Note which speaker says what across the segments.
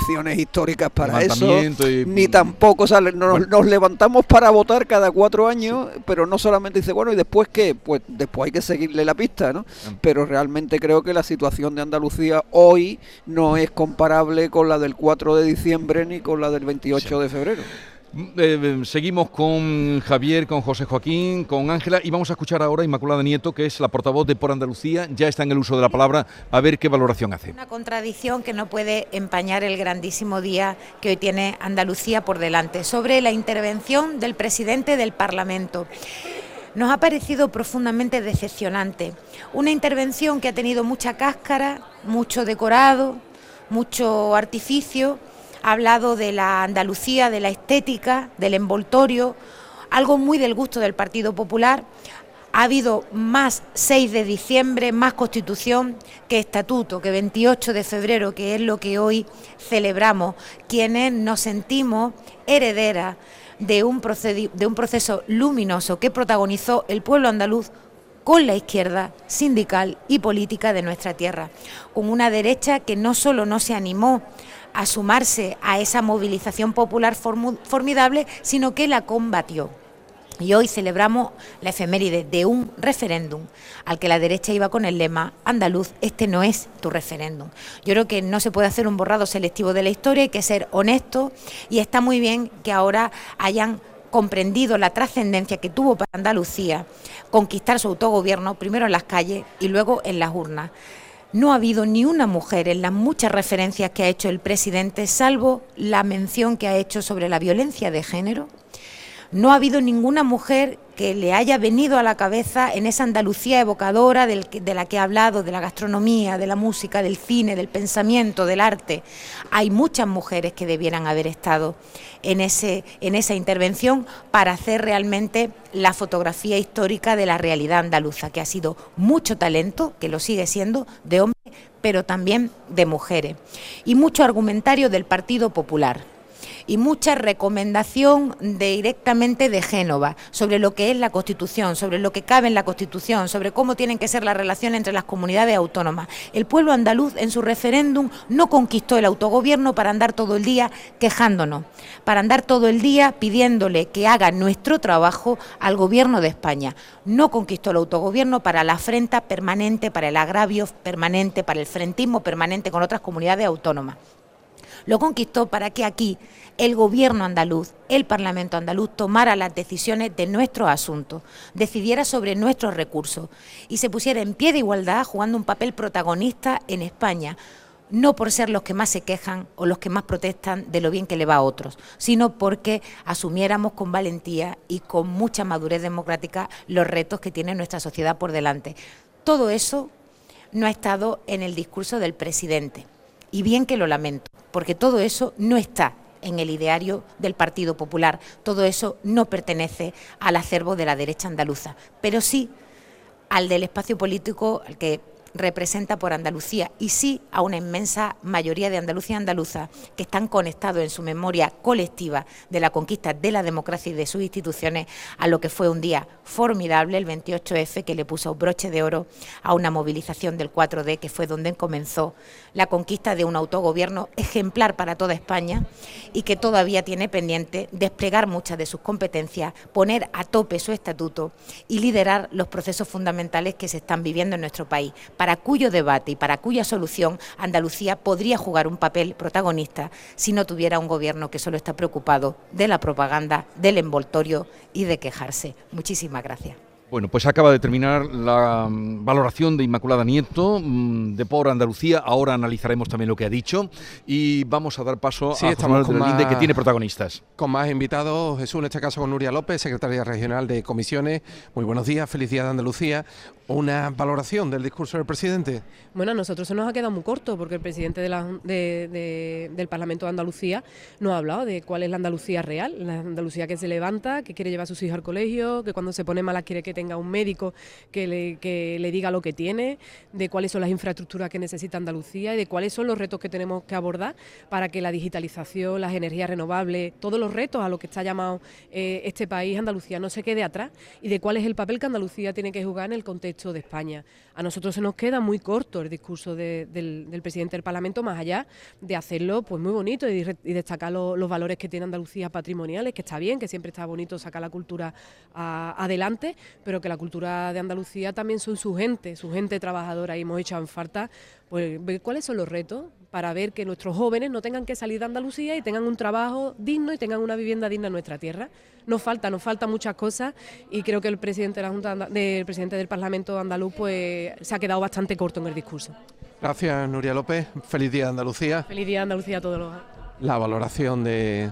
Speaker 1: condiciones históricas para eso, ni tampoco, o nos, levantamos para votar cada cuatro años, pero no solamente dice, bueno, ¿y después qué? Pues después hay que seguirle la pista, ¿no? Pero realmente creo que la situación de Andalucía hoy no es comparable con la del 4 de diciembre ni con la del 28 de febrero.
Speaker 2: Mm, eh, eh, seguimos con Javier, con José Joaquín, con Ángela y vamos a escuchar ahora a Inmaculada Nieto, que es la portavoz de Por Andalucía, ya está en el uso de la palabra, a ver qué valoración hace.
Speaker 3: Una contradicción que no puede empañar el grandísimo día que hoy tiene Andalucía por delante, sobre la intervención del presidente del Parlamento. Nos ha parecido profundamente decepcionante. Una intervención que ha tenido mucha cáscara, mucho decorado, mucho artificio ha hablado de la Andalucía, de la estética, del envoltorio, algo muy del gusto del Partido Popular. Ha habido más 6 de diciembre, más constitución que estatuto, que 28 de febrero, que es lo que hoy celebramos, quienes nos sentimos herederas de un, de un proceso luminoso que protagonizó el pueblo andaluz con la izquierda sindical y política de nuestra tierra, con una derecha que no solo no se animó a sumarse a esa movilización popular formidable, sino que la combatió. Y hoy celebramos la efeméride de un referéndum al que la derecha iba con el lema andaluz, este no es tu referéndum. Yo creo que no se puede hacer un borrado selectivo de la historia, hay que ser honesto y está muy bien que ahora hayan comprendido la trascendencia que tuvo para Andalucía conquistar su autogobierno, primero en las calles y luego en las urnas. No ha habido ni una mujer en las muchas referencias que ha hecho el presidente, salvo la mención que ha hecho sobre la violencia de género. No ha habido ninguna mujer que le haya venido a la cabeza en esa Andalucía evocadora de la que ha hablado, de la gastronomía, de la música, del cine, del pensamiento, del arte. Hay muchas mujeres que debieran haber estado en, ese, en esa intervención para hacer realmente la fotografía histórica de la realidad andaluza, que ha sido mucho talento, que lo sigue siendo, de hombres, pero también de mujeres. Y mucho argumentario del Partido Popular y mucha recomendación directamente de Génova sobre lo que es la Constitución, sobre lo que cabe en la Constitución, sobre cómo tienen que ser las relaciones entre las comunidades autónomas. El pueblo andaluz en su referéndum no conquistó el autogobierno para andar todo el día quejándonos, para andar todo el día pidiéndole que haga nuestro trabajo al gobierno de España. No conquistó el autogobierno para la afrenta permanente, para el agravio permanente, para el frentismo permanente con otras comunidades autónomas lo conquistó para que aquí el gobierno andaluz, el Parlamento andaluz, tomara las decisiones de nuestros asuntos, decidiera sobre nuestros recursos y se pusiera en pie de igualdad jugando un papel protagonista en España, no por ser los que más se quejan o los que más protestan de lo bien que le va a otros, sino porque asumiéramos con valentía y con mucha madurez democrática los retos que tiene nuestra sociedad por delante. Todo eso no ha estado en el discurso del presidente y bien que lo lamento, porque todo eso no está en el ideario del Partido Popular, todo eso no pertenece al acervo de la derecha andaluza, pero sí al del espacio político al que representa por Andalucía y sí a una inmensa mayoría de Andalucía andaluza que están conectados en su memoria colectiva de la conquista de la democracia y de sus instituciones a lo que fue un día formidable, el 28F, que le puso broche de oro a una movilización del 4D, que fue donde comenzó la conquista de un autogobierno ejemplar para toda España y que todavía tiene pendiente desplegar muchas de sus competencias, poner a tope su estatuto y liderar los procesos fundamentales que se están viviendo en nuestro país para cuyo debate y para cuya solución Andalucía podría jugar un papel protagonista si no tuviera un gobierno que solo está preocupado de la propaganda, del envoltorio y de quejarse. Muchísimas gracias.
Speaker 2: Bueno, pues acaba de terminar la mm, valoración de Inmaculada Nieto mm, de Por Andalucía. Ahora analizaremos también lo que ha dicho y vamos a dar paso a estamos con que tiene protagonistas.
Speaker 4: Con más invitados, Jesús, en este caso con Nuria López, secretaria regional de comisiones. Muy buenos días, felicidad de Andalucía. Una valoración del discurso del presidente.
Speaker 5: Bueno, a nosotros se nos ha quedado muy corto porque el presidente del Parlamento de Andalucía no ha hablado de cuál es la Andalucía real, la Andalucía que se levanta, que quiere llevar a sus hijos al colegio, que cuando se pone mala quiere que te tenga un médico que le, que le diga lo que tiene, de cuáles son las infraestructuras que necesita Andalucía y de cuáles son los retos que tenemos que abordar para que la digitalización, las energías renovables, todos los retos a los que está llamado eh, este país, Andalucía, no se quede atrás y de cuál es el papel que Andalucía tiene que jugar en el contexto de España. A nosotros se nos queda muy corto el discurso del, presidente del Parlamento, más allá de hacerlo pues muy bonito y, destacar los valores que tiene Andalucía patrimoniales, que está bien, que siempre está bonito sacar la cultura adelante, pero que la cultura de Andalucía también son su gente, su gente trabajadora y hemos hecho en falta pues ver cuáles son los retos para ver que nuestros jóvenes no tengan que salir de Andalucía y tengan un trabajo digno y tengan una vivienda digna en nuestra tierra. Nos falta, nos falta muchas cosas y creo que el presidente de la Junta del presidente del Parlamento andaluz pues se ha quedado bastante corto en el discurso.
Speaker 4: Gracias, Nuria López. Feliz día de Andalucía.
Speaker 5: Feliz día de Andalucía a todos los.
Speaker 4: La valoración de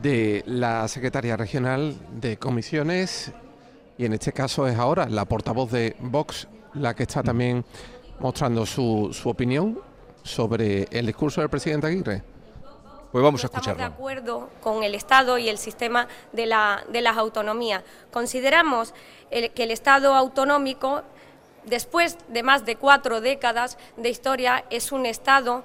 Speaker 4: de la secretaria regional de comisiones y en este caso es ahora la portavoz de Vox la que está también mostrando su, su opinión sobre el discurso del presidente Aguirre.
Speaker 2: Pues vamos a escucharlo.
Speaker 6: Estamos de acuerdo con el Estado y el sistema de, la, de las autonomías. Consideramos que el Estado autonómico, después de más de cuatro décadas de historia, es un Estado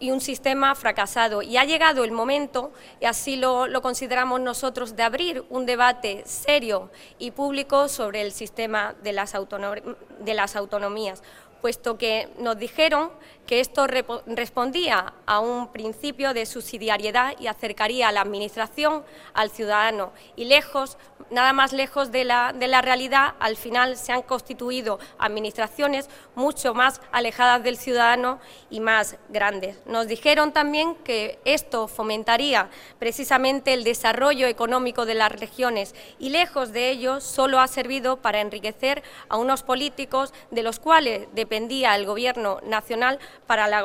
Speaker 6: y un sistema fracasado. Y ha llegado el momento, y así lo, lo, consideramos nosotros, de abrir un debate serio y público sobre el sistema de las, de las autonomías puesto que nos dijeron que esto respondía a un principio de subsidiariedad y acercaría a la Administración al ciudadano. Y lejos, nada más lejos de la, de la realidad, al final se han constituido administraciones mucho más alejadas del ciudadano y más grandes. Nos dijeron también que esto fomentaría precisamente el desarrollo económico de las regiones y lejos de ello solo ha servido para enriquecer a unos políticos de los cuales dependía el Gobierno nacional para la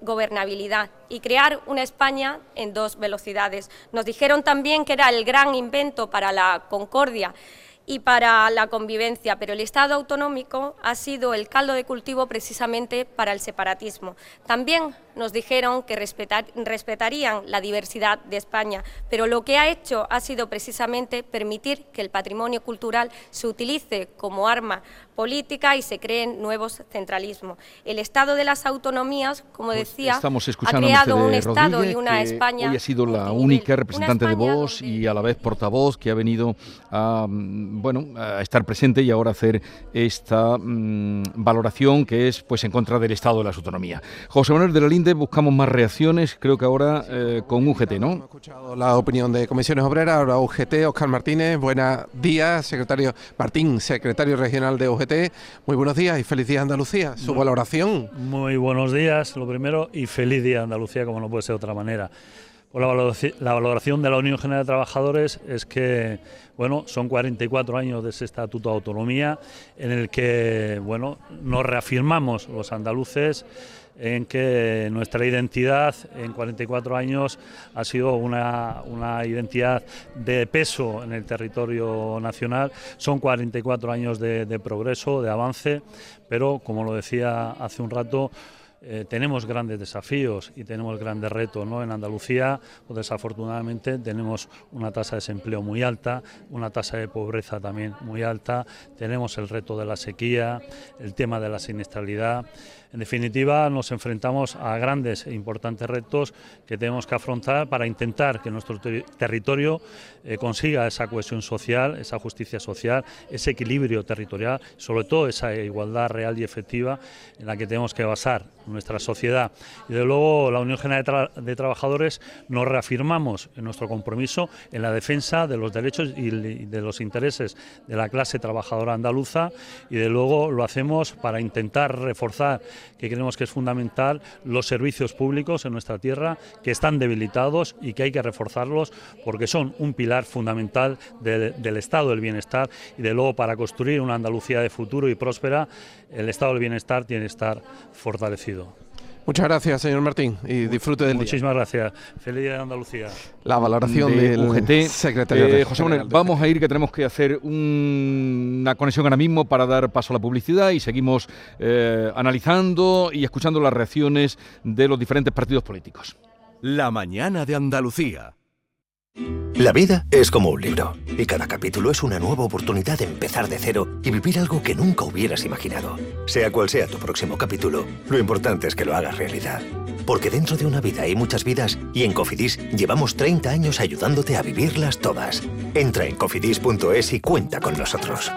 Speaker 6: gobernabilidad y crear una España en dos velocidades. Nos dijeron también que era el gran invento para la concordia y para la convivencia, pero el Estado autonómico ha sido el caldo de cultivo precisamente para el separatismo. También nos dijeron que respetarían la diversidad de España, pero lo que ha hecho ha sido precisamente permitir que el patrimonio cultural se utilice como arma política y se creen nuevos centralismos. El Estado de las autonomías, como pues decía, ha creado un Estado y una España.
Speaker 2: Hoy ha sido la única representante de voz y a la vez portavoz que ha venido a, mm, bueno, a estar presente y ahora hacer esta mm, valoración que es pues en contra del Estado de las autonomías. José Manuel de la Linde buscamos más reacciones, creo que ahora eh, con UGT, ¿no?
Speaker 4: Hemos escuchado la opinión de Comisiones Obreras, ahora UGT, Oscar Martínez, buenos días, secretario Martín, secretario regional de UGT, muy buenos días y feliz día Andalucía, su valoración.
Speaker 7: Muy buenos días, lo primero, y feliz día Andalucía, como no puede ser de otra manera. La, valoración, de la Unión General de Trabajadores es que, bueno, son 44 años de ese Estatuto de Autonomía en el que, bueno, nos reafirmamos los andaluces en que nuestra identidad en 44 años ha sido una, identidad de peso en el territorio nacional. Son 44 años de, de progreso, de avance, pero como lo decía hace un rato, eh, tenemos grandes desafíos y tenemos grandes retos. ¿no? En Andalucía, pues, desafortunadamente, tenemos una tasa de desempleo muy alta, una tasa de pobreza también muy alta, tenemos el reto de la sequía, el tema de la siniestralidad. En definitiva, nos enfrentamos a grandes e importantes retos que tenemos que afrontar para intentar que nuestro territorio eh, consiga esa cohesión social, esa justicia social, ese equilibrio territorial, sobre todo esa igualdad real y efectiva en la que tenemos que basar nuestra sociedad. Y de luego, la Unión General de, Trabajadores nos reafirmamos en nuestro compromiso en la defensa de los derechos y de los intereses de la clase trabajadora andaluza y de luego lo hacemos para intentar reforzar que creemos que es fundamental, los servicios públicos en nuestra tierra, que están debilitados y que hay que reforzarlos porque son un pilar fundamental del estado del bienestar y de luego para construir una Andalucía de futuro y próspera, el estado del bienestar tiene que estar fortalecido.
Speaker 4: Muchas gracias, señor Martín, y disfrute del
Speaker 7: Muchísimas gracias. Feliz día de Andalucía.
Speaker 4: La valoración del UGT, secretario
Speaker 2: eh, José Manuel, vamos a ir, que tenemos que hacer una conexión ahora mismo para dar paso a la publicidad y seguimos eh, analizando y escuchando las reacciones de los diferentes partidos políticos.
Speaker 8: La mañana de Andalucía. La vida es como un libro y cada capítulo es una nueva oportunidad de empezar de cero y vivir algo que nunca hubieras imaginado. Sea cual sea tu próximo capítulo, lo importante es que lo hagas realidad. Porque dentro de una vida hay muchas vidas y en Cofidis llevamos 30 años ayudándote a vivirlas todas. Entra en cofidis.es y cuenta con nosotros.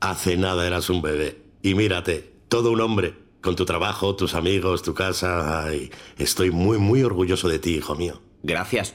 Speaker 9: Hace nada eras un bebé y mírate, todo un hombre, con tu trabajo, tus amigos, tu casa. Ay, estoy muy, muy orgulloso de ti, hijo mío.
Speaker 10: Gracias.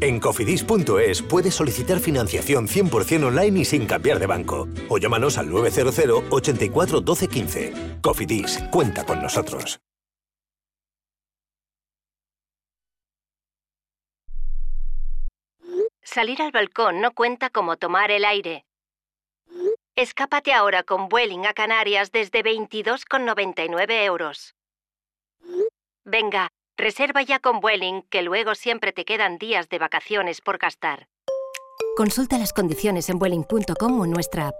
Speaker 8: En cofidis.es puedes solicitar financiación 100% online y sin cambiar de banco. O llámanos al 900 84 12 15. Cofidis, cuenta con nosotros.
Speaker 11: Salir al balcón no cuenta como tomar el aire. Escápate ahora con Vueling a Canarias desde 22,99 euros. Venga, reserva ya con Vueling, que luego siempre te quedan días de vacaciones por gastar. Consulta las condiciones en Vueling.com o en nuestra app.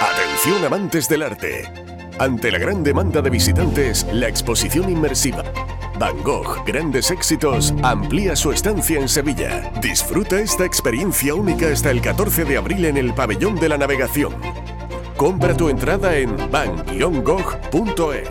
Speaker 12: Atención amantes del arte. Ante la gran demanda de visitantes, la exposición inmersiva Van Gogh, grandes éxitos, amplía su estancia en Sevilla. Disfruta esta experiencia única hasta el 14 de abril en el Pabellón de la Navegación. Compra tu entrada en van-gogh.es.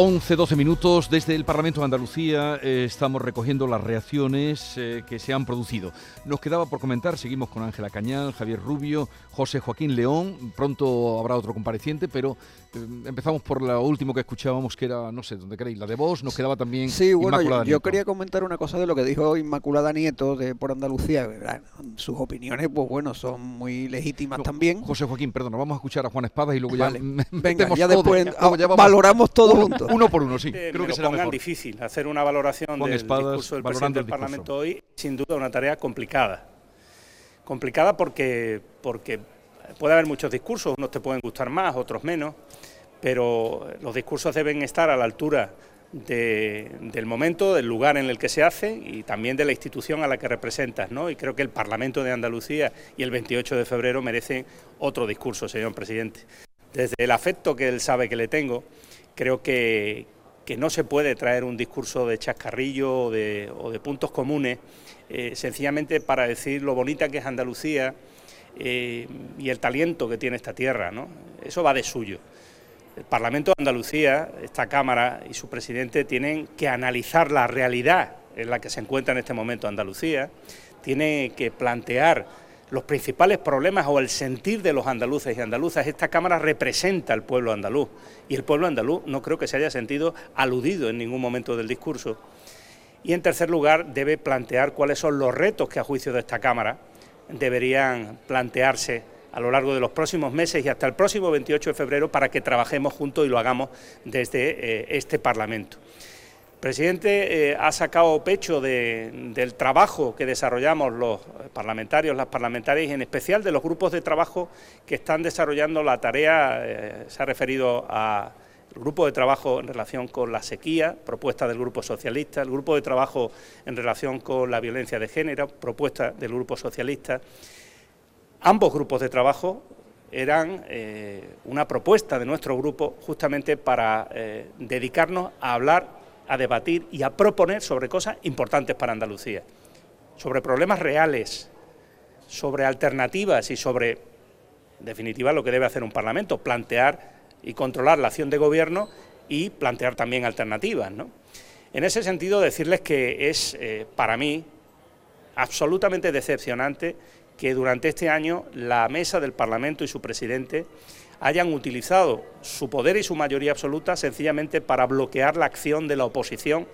Speaker 2: 11, 12 minutos desde el Parlamento de Andalucía eh, estamos recogiendo las reacciones eh, que se han producido. Nos quedaba por comentar, seguimos con Ángela Cañal, Javier Rubio, José Joaquín León, pronto habrá otro compareciente, pero eh, empezamos por lo último que escuchábamos, que era, no sé, ¿dónde queréis? La de vos, nos quedaba también
Speaker 1: Sí, bueno, yo, quería comentar una cosa de lo que dijo Inmaculada Nieto de por Andalucía. Sus opiniones, pues bueno, son muy legítimas también.
Speaker 2: José Joaquín, perdón, vamos a escuchar a Juan Espadas y luego ya...
Speaker 1: Venga, ya después valoramos todo juntos.
Speaker 2: Uno por uno, sí.
Speaker 13: Eh, Creo que será mejor. difícil hacer una valoración del discurso del presidente del Parlamento hoy, sin duda una tarea complicada. Complicada porque, porque puede haber muchos discursos, unos te pueden gustar más, otros menos, pero los discursos deben estar a la altura del momento, del lugar en el que se hace y también de la institución a la que representas. ¿no? Y creo que el Parlamento de Andalucía y el 28 de febrero merecen otro discurso, señor presidente. Desde el afecto que él sabe que le tengo, creo que, no se puede traer un discurso de chascarrillo o de, puntos comunes, eh, sencillamente para decir lo bonita que es Andalucía eh, y el talento que tiene esta tierra. ¿no? Eso va de suyo. El Parlamento de Andalucía, esta Cámara y su presidente tienen que analizar la realidad en la que se encuentra en este momento Andalucía, tiene que plantear los principales problemas o el sentir de los andaluces y andaluzas. Esta Cámara representa al pueblo andaluz y el pueblo andaluz no creo que se haya sentido aludido en ningún momento del discurso. Y en tercer lugar, debe plantear cuáles son los retos que a juicio de esta Cámara deberían plantearse a lo largo de los próximos meses y hasta el próximo 28 de febrero para que trabajemos juntos y lo hagamos desde eh, este Parlamento. Presidente eh, ha sacado pecho del trabajo que desarrollamos los parlamentarios, las parlamentarias y en especial de los grupos de trabajo que están desarrollando la tarea, eh, se ha referido al grupo de trabajo en relación con la sequía, propuesta del Grupo Socialista, el grupo de trabajo en relación con la violencia de género, propuesta del Grupo Socialista, ambos grupos de trabajo eran eh, una propuesta de nuestro grupo justamente para dedicarnos a hablar, a debatir y a proponer sobre cosas importantes para Andalucía, sobre problemas reales, sobre alternativas y sobre, en definitiva, lo que debe hacer un Parlamento, plantear y controlar la acción de gobierno y plantear también alternativas. En ese sentido, decirles que es eh, para mí absolutamente decepcionante que durante este año la mesa del Parlamento y su presidente hayan utilizado su poder y su mayoría absoluta sencillamente para bloquear la acción de la oposición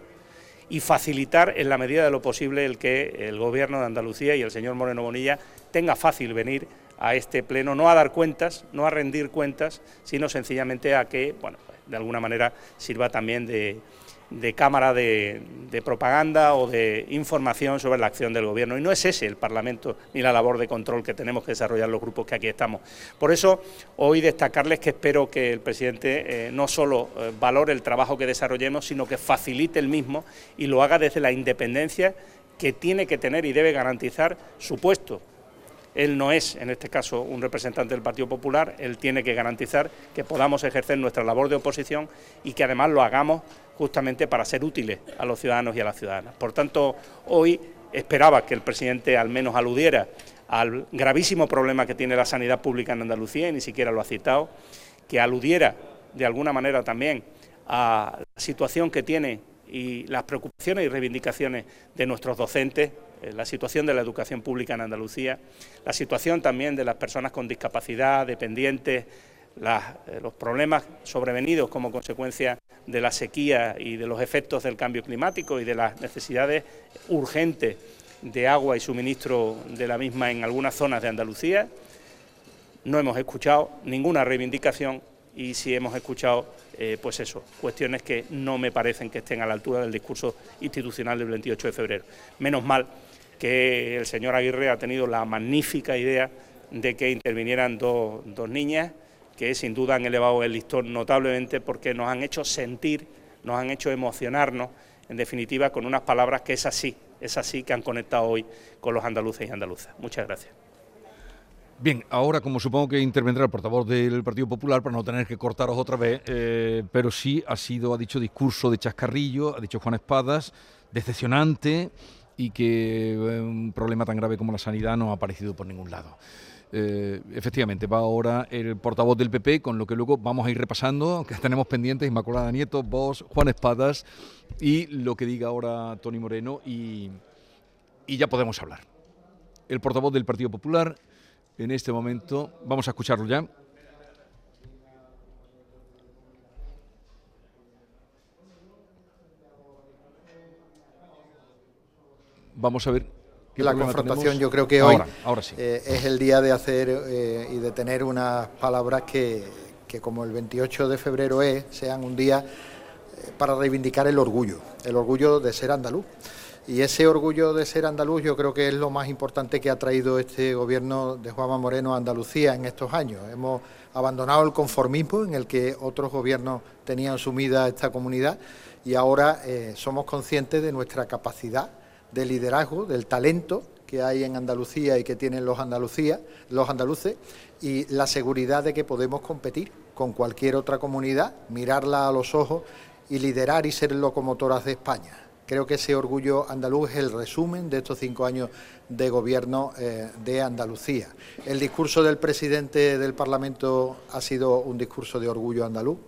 Speaker 13: y facilitar en la medida de lo posible el que el Gobierno de Andalucía y el señor Moreno Bonilla tenga fácil venir a este pleno, no a dar cuentas, no a rendir cuentas, sino sencillamente a que, bueno, de alguna manera sirva también de, de cámara de, propaganda o de información sobre la acción del Gobierno. Y no es ese el Parlamento ni la labor de control que tenemos que desarrollar los grupos que aquí estamos. Por eso, hoy destacarles que espero que el presidente eh, no solo eh, valore el trabajo que desarrollemos, sino que facilite el mismo y lo haga desde la independencia que tiene que tener y debe garantizar su puesto él no es, en este caso, un representante del Partido Popular, él tiene que garantizar que podamos ejercer nuestra labor de oposición y que además lo hagamos justamente para ser útiles a los ciudadanos y a las ciudadanas. Por tanto, hoy esperaba que el presidente al menos aludiera al gravísimo problema que tiene la sanidad pública en Andalucía, y ni siquiera lo ha citado, que aludiera de alguna manera también a la situación que tiene y las preocupaciones y reivindicaciones de nuestros docentes, la situación de la educación pública en Andalucía, la situación también de las personas con discapacidad, dependientes, eh, los problemas sobrevenidos como consecuencia de la sequía y de los efectos del cambio climático y de las necesidades urgentes de agua y suministro de la misma en algunas zonas de Andalucía. No hemos escuchado ninguna reivindicación y si hemos escuchado, eh, pues eso, cuestiones que no me parecen que estén a la altura del discurso institucional del 28 de febrero. Menos mal que el señor Aguirre ha tenido la magnífica idea de que intervinieran dos, niñas que sin duda han elevado el listón notablemente porque nos han hecho sentir, nos han hecho emocionarnos, en definitiva, con unas palabras que es así, es así que han conectado hoy con los andaluces y andaluzas. Muchas gracias.
Speaker 2: Bien, ahora como supongo que intervendrá el portavoz del Partido Popular para no tener que cortaros otra vez, eh, pero sí ha sido, ha dicho discurso de chascarrillo, ha dicho Juan Espadas, decepcionante, y que eh, un problema tan grave como la sanidad no ha aparecido por ningún lado. Eh, efectivamente, va ahora el portavoz del PP, con lo que luego vamos a ir repasando, que tenemos pendientes, Inmaculada Nieto, vos, Juan Espadas, y lo que diga ahora Tony Moreno, y, y ya podemos hablar. El portavoz del Partido Popular, en este momento, vamos a escucharlo ya. Vamos a ver.
Speaker 14: la confrontación yo creo que hoy eh, es el día de hacer eh, y de tener unas palabras que, como el 28 de febrero es, sean un día eh, para reivindicar el orgullo, el orgullo de ser andaluz. Y ese orgullo de ser andaluz yo creo que es lo más importante que ha traído este gobierno de Juanma Moreno a Andalucía en estos años. Hemos abandonado el conformismo en el que otros gobiernos tenían sumida esta comunidad y ahora somos conscientes de nuestra capacidad de liderazgo, del talento que hay en Andalucía y que tienen los, andaluces y la seguridad de que podemos competir con cualquier otra comunidad, mirarla a los ojos y liderar y ser locomotoras de España. Creo que ese orgullo andaluz es el resumen de estos cinco años de gobierno eh, de Andalucía. El discurso del presidente del Parlamento ha sido un discurso de orgullo andaluz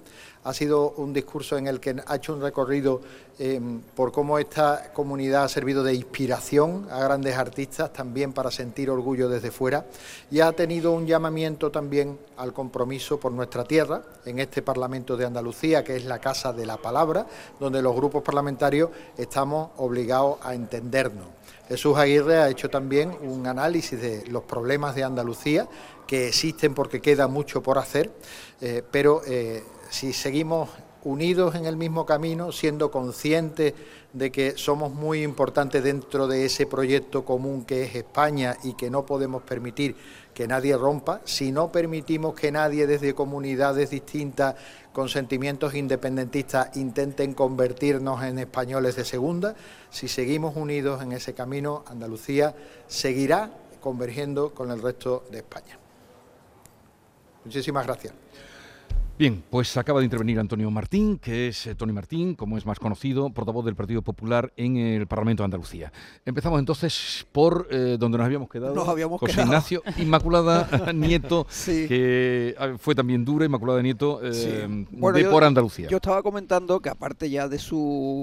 Speaker 14: ha sido un discurso en el que ha hecho un recorrido eh, por cómo esta comunidad ha servido de inspiración a grandes artistas, también para sentir orgullo desde fuera, y ha tenido un llamamiento también al compromiso por nuestra tierra, en este Parlamento de Andalucía, que es la Casa de la Palabra, donde los grupos parlamentarios estamos obligados a entendernos. Jesús Aguirre ha hecho también un análisis de los problemas de Andalucía, que existen porque queda mucho por hacer, eh, pero eh, si seguimos unidos en el mismo camino, siendo conscientes de que somos muy importantes dentro de ese proyecto común que es España y que no podemos permitir que nadie rompa, si no permitimos que nadie desde comunidades distintas con sentimientos independentistas intenten convertirnos en españoles de segunda, si seguimos unidos en ese camino, Andalucía seguirá convergiendo con el resto de España. Muchísimas gracias.
Speaker 2: Bien, pues acaba de intervenir Antonio Martín, que es eh, Tony Martín, como es más conocido, portavoz del Partido Popular en el Parlamento de Andalucía. Empezamos entonces por eh, donde nos habíamos quedado.
Speaker 1: Nos habíamos
Speaker 2: José Ignacio Inmaculada Nieto, que ah, fue también dura, Inmaculada Nieto, eh, de por Andalucía.
Speaker 1: Yo estaba comentando que aparte ya de sus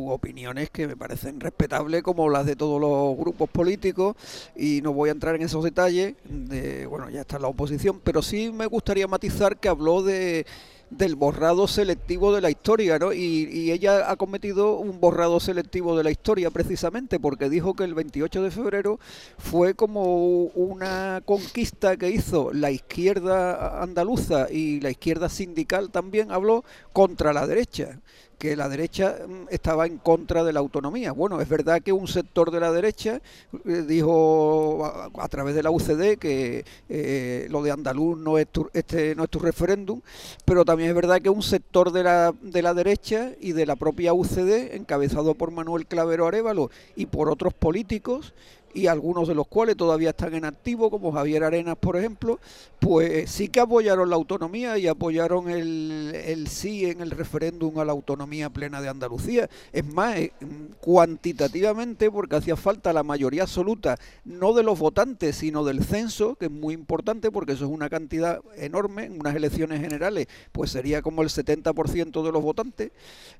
Speaker 1: opiniones que me parecen respetables, como las de todos los grupos políticos, y no voy a entrar en esos detalles, de, bueno, ya está la oposición, pero sí me gustaría matizar que habló de del borrado selectivo de la historia, ¿no? Y, ella ha cometido un borrado selectivo de la historia precisamente porque dijo que el 28 de febrero fue como una conquista que hizo la izquierda andaluza y la izquierda sindical también habló contra la derecha que la derecha mm, estaba en contra de la autonomía. Bueno, es verdad que un sector de la derecha eh, dijo a, través de la UCD que eh, lo de andaluz no es tu, este no es tu referéndum, pero también es verdad que un sector de la, de la derecha y de la propia UCD, encabezado por Manuel Clavero Arevalo y por otros políticos, y algunos de los cuales todavía están en activo, como Javier Arenas, por ejemplo, pues sí que apoyaron la autonomía y apoyaron el, el sí en el referéndum a la autonomía plena de Andalucía. Es más, eh, cuantitativamente, porque hacía falta la mayoría absoluta, no de los votantes, sino del censo, que es muy importante porque eso es una cantidad enorme, en unas elecciones generales, pues sería como el 70% de los votantes,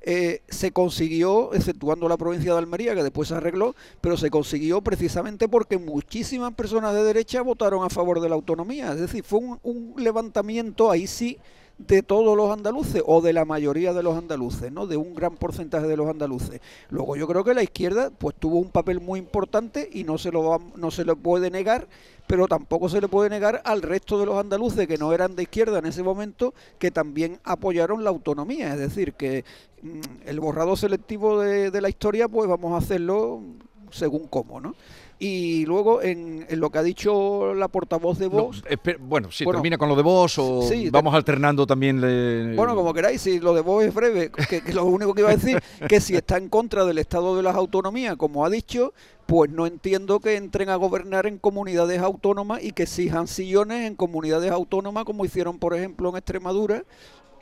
Speaker 1: eh, se consiguió, exceptuando la provincia de Almería, que después se arregló, pero se consiguió precisamente porque muchísimas personas de derecha votaron a favor de la autonomía. Es decir, fue un, levantamiento ahí sí de todos los andaluces o de la mayoría de los andaluces, ¿no? De un gran porcentaje de los andaluces. Luego yo creo que la izquierda pues tuvo un papel muy importante y no se lo no se le puede negar, pero tampoco se le puede negar al resto de los andaluces que no eran de izquierda en ese momento que también apoyaron la autonomía, es decir, que mm, el borrado selectivo de la historia pues vamos a hacerlo según cómo, ¿no? Y luego en, lo que ha dicho la portavoz de Vox...
Speaker 2: bueno, si termina con lo de Vox o vamos alternando también...
Speaker 1: Bueno, como queráis, si lo de Vox es breve, que, lo único que iba a decir, que si está en contra del Estado de las Autonomías, como ha dicho, pues no entiendo que entren a gobernar en comunidades autónomas y que exijan sillones en comunidades autónomas, como hicieron, por ejemplo, en Extremadura,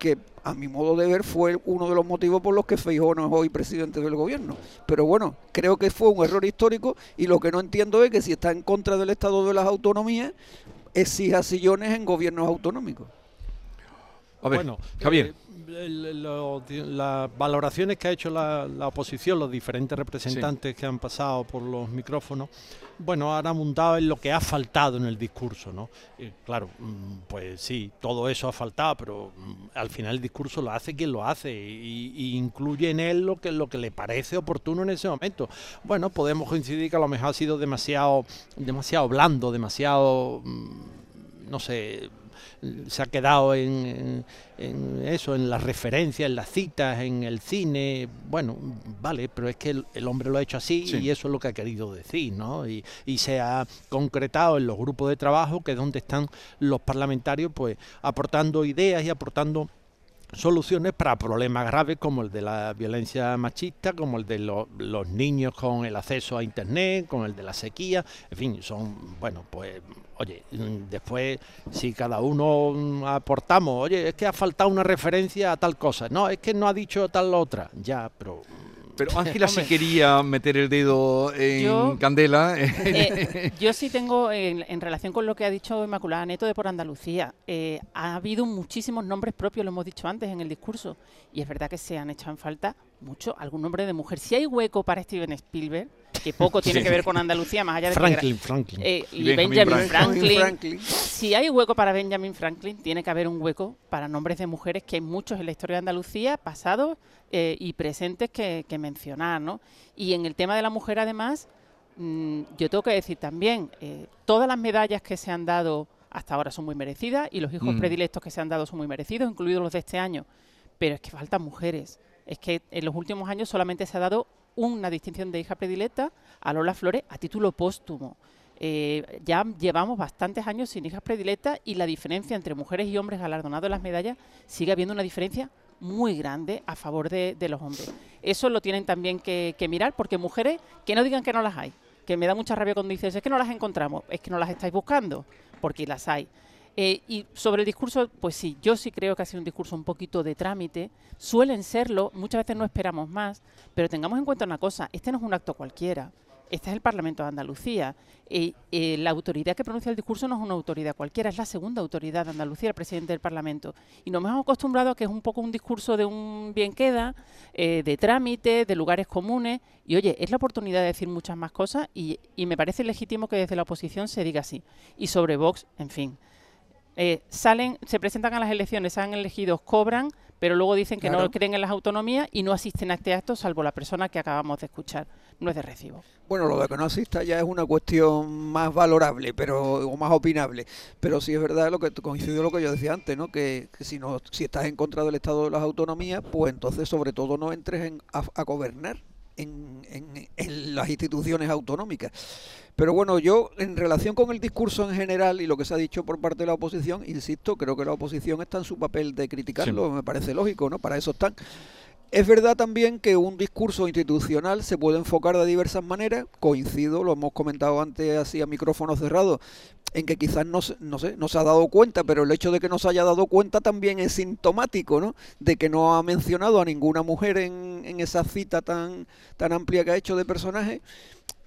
Speaker 1: que a mi modo de ver fue uno de los motivos por los que Feijóo no es hoy presidente del gobierno. Pero bueno, creo que fue un error histórico y lo que no entiendo es que si está en contra del Estado de las Autonomías, exija sillones en gobiernos autonómicos.
Speaker 2: A ver, bueno, Javier.
Speaker 15: Eh, las valoraciones que ha hecho la, oposición, los diferentes representantes que han pasado por los micrófonos, bueno, han abundado en lo que ha faltado en el discurso, ¿no? claro, mm, pues sí, todo eso ha faltado, pero mm, al final el discurso lo hace quien lo hace y, incluye en él lo que, lo que le parece oportuno en ese momento. Bueno, podemos coincidir que a lo mejor ha sido demasiado, demasiado blando, demasiado, mm, no sé, se ha quedado en, eso, en las referencias, en las citas, en el cine. Bueno, vale, pero es que el, hombre lo ha hecho así y eso es lo que ha querido decir, ¿no? Y, y, se ha concretado en los grupos de trabajo, que es donde están los parlamentarios, pues aportando ideas y aportando soluciones para problemas graves como el de la violencia machista, como el de los niños con el acceso a Internet, con el de la sequía, en fin, son, bueno, pues, oye, después si cada uno aportamos, oye, es que ha faltado una referencia a tal cosa, no, es que no ha dicho tal otra, ya, pero
Speaker 2: pero Ángela sí quería meter el dedo en candela.
Speaker 16: Eh, yo sí tengo, en, relación con lo que ha dicho Inmaculada Neto de por Andalucía, eh, ha habido muchísimos nombres propios, lo hemos dicho antes en el discurso, y es verdad que se han echado en falta mucho algún nombre de mujer. Si hay hueco para Steven Spielberg, que poco tiene que ver con Andalucía, más allá de
Speaker 2: Franklin, Franklin.
Speaker 16: Eh, y Benjamin, Franklin. Si hay hueco para Benjamin Franklin, tiene que haber un hueco para nombres de mujeres, que hay muchos en la historia de Andalucía, pasados eh, y presentes que, mencionar, ¿no? Y en el tema de la mujer, además, mm, yo tengo que decir también, eh, todas las medallas que se han dado hasta ahora son muy merecidas y los hijos predilectos que se han dado son muy merecidos, incluidos los de este año, pero es que faltan mujeres. Es que en los últimos años solamente se ha dado una distinción de hija predilecta a Lola Flores a título póstumo. Eh, ya llevamos bastantes años sin hijas predilectas y la diferencia entre mujeres y hombres galardonados en las medallas sigue habiendo una diferencia muy grande a favor de, los hombres. Eso lo tienen también que, mirar porque mujeres que no digan que no las hay, que me da mucha rabia cuando dices, es que no las encontramos, es que no las estáis buscando, porque las hay. Eh, y sobre el discurso, pues sí, yo sí creo que ha sido un discurso un poquito de trámite. Suelen serlo, muchas veces no esperamos más, pero tengamos en cuenta una cosa, este no es un acto cualquiera. Este es el Parlamento de Andalucía. y eh, la autoridad que pronuncia el discurso no es una autoridad cualquiera, es la segunda autoridad de Andalucía, el presidente del Parlamento. Y nos hemos acostumbrado a que es un poco un discurso de un bien queda, eh, de trámite, de lugares comunes. Y oye, es la oportunidad de decir muchas más cosas y, y me parece legítimo que desde la oposición se diga así. Y sobre Vox, en fin. Eh, salen, se presentan a las elecciones, han elegidos, cobran, pero luego dicen que no creen en las autonomías y no asisten a este acto, salvo la persona que acabamos de escuchar. No es de recibo.
Speaker 1: Bueno, lo de que no asista ya es una cuestión más valorable, pero o más opinable. Pero sí es verdad lo que coincidió lo que yo decía antes, ¿no? Que, si no, si estás en contra del estado de las autonomías, pues entonces sobre todo no entres en, a gobernar en, las instituciones autonómicas. Pero bueno, yo en relación con el discurso en general y lo que se ha dicho por parte de la oposición, insisto, creo que la oposición está en su papel de criticarlo, me parece lógico, ¿no? Para eso están. Es verdad también que un discurso institucional se puede enfocar de diversas maneras, coincido, lo hemos comentado antes así a micrófono cerrado, en que quizás no, no, sé, no se ha dado cuenta, pero el hecho de que no se haya dado cuenta también es sintomático, ¿no? De que no ha mencionado a ninguna mujer en, en esa cita tan, tan amplia que ha hecho de personaje.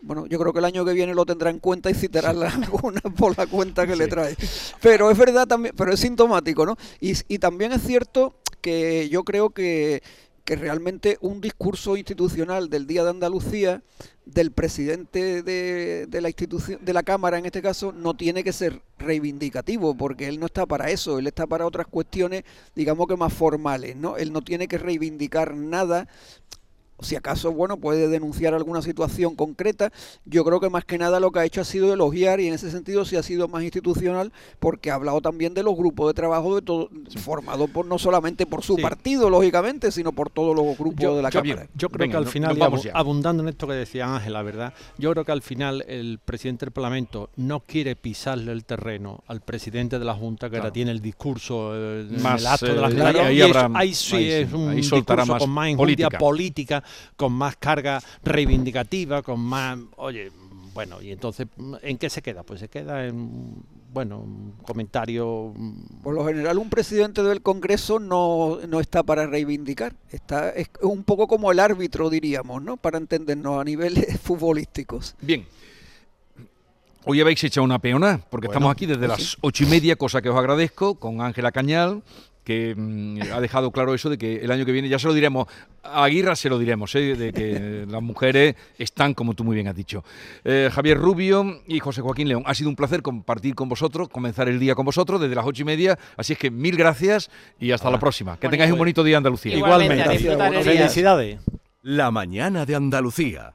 Speaker 1: Bueno, yo creo que el año que viene lo tendrá en cuenta y citará alguna por la cuenta que le trae. Pero es verdad también, pero es sintomático, ¿no? Y, y también es cierto que yo creo que que realmente un discurso institucional del Día de Andalucía del presidente de, de, la institución de la cámara en este caso no tiene que ser reivindicativo porque él no está para eso él está para otras cuestiones digamos que más formales no él no tiene que reivindicar nada si acaso, bueno, puede denunciar alguna situación concreta. Yo creo que más que nada lo que ha hecho ha sido elogiar y en ese sentido sí ha sido más institucional porque ha hablado también de los grupos de trabajo de todo, formados por no solamente por su partido, lógicamente, sino por todos los grupos de la Cámara.
Speaker 15: yo creo que al final, abundando en esto que decía Ángel, la verdad, yo creo que al final el presidente del Parlamento no quiere pisarle el terreno al presidente de la Junta que ahora tiene el discurso, eh, más, el acto de las eh, ahí, sí es un discurso más con más política con más carga reivindicativa, con más, oye, bueno, y entonces, ¿en qué se queda? Pues se queda en, bueno, un comentario...
Speaker 1: Por lo general, un presidente del Congreso no, no está para reivindicar, está es un poco como el árbitro, diríamos, ¿no? Para entendernos a niveles futbolísticos.
Speaker 2: Bien. Hoy habéis echado una peona, porque estamos aquí desde pues las ocho y media, cosa que os agradezco, con Ángela Cañal, que mm, ha dejado claro eso de que el año que viene, ya se lo diremos, a Aguirra se lo diremos, ¿eh? de que las mujeres están, como tú muy bien has dicho. Eh, Javier Rubio y José Joaquín León, ha sido un placer compartir con vosotros, comenzar el día con vosotros desde las ocho y media, así es que mil gracias y hasta la próxima. Que tengáis un bonito día Andalucía.
Speaker 15: Igualmente, felicidades.
Speaker 12: La mañana de Andalucía.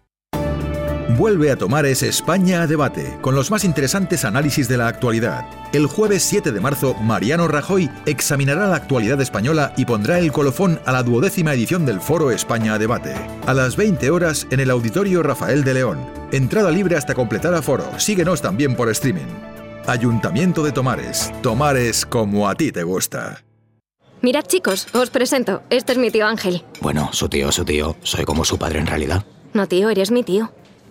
Speaker 12: Vuelve a tomar ese España a debate, con los más interesantes análisis de la actualidad. El jueves 7 de marzo, Mariano Rajoy examinará la actualidad española y pondrá el colofón a la duodécima edición del Foro España a debate. A las 20 horas en el Auditorio Rafael de León. Entrada libre hasta completar aforo. Síguenos también por streaming. Ayuntamiento de Tomares. Tomares como a ti te gusta.
Speaker 17: Mirad chicos, os presento. Este es mi tío Ángel.
Speaker 18: Bueno, su tío, su tío. Soy como su padre en realidad.
Speaker 17: No, tío, eres mi tío.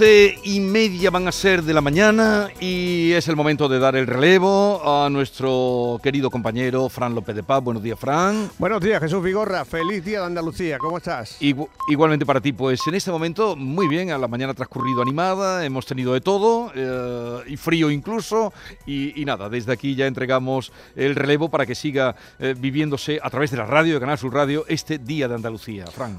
Speaker 2: Y media van a ser de la mañana y es el momento de dar el relevo a nuestro querido compañero Fran López de Paz. Buenos días, Fran.
Speaker 19: Buenos días, Jesús Vigorra. Feliz día de Andalucía. ¿Cómo estás?
Speaker 2: igualmente para ti, pues en este momento muy bien, a la mañana ha transcurrido animada, hemos tenido de todo eh, y frío incluso y, nada, desde aquí ya entregamos el relevo para que siga eh, viviéndose a través de la radio, de Canal Sur Radio, este día de Andalucía. Fran.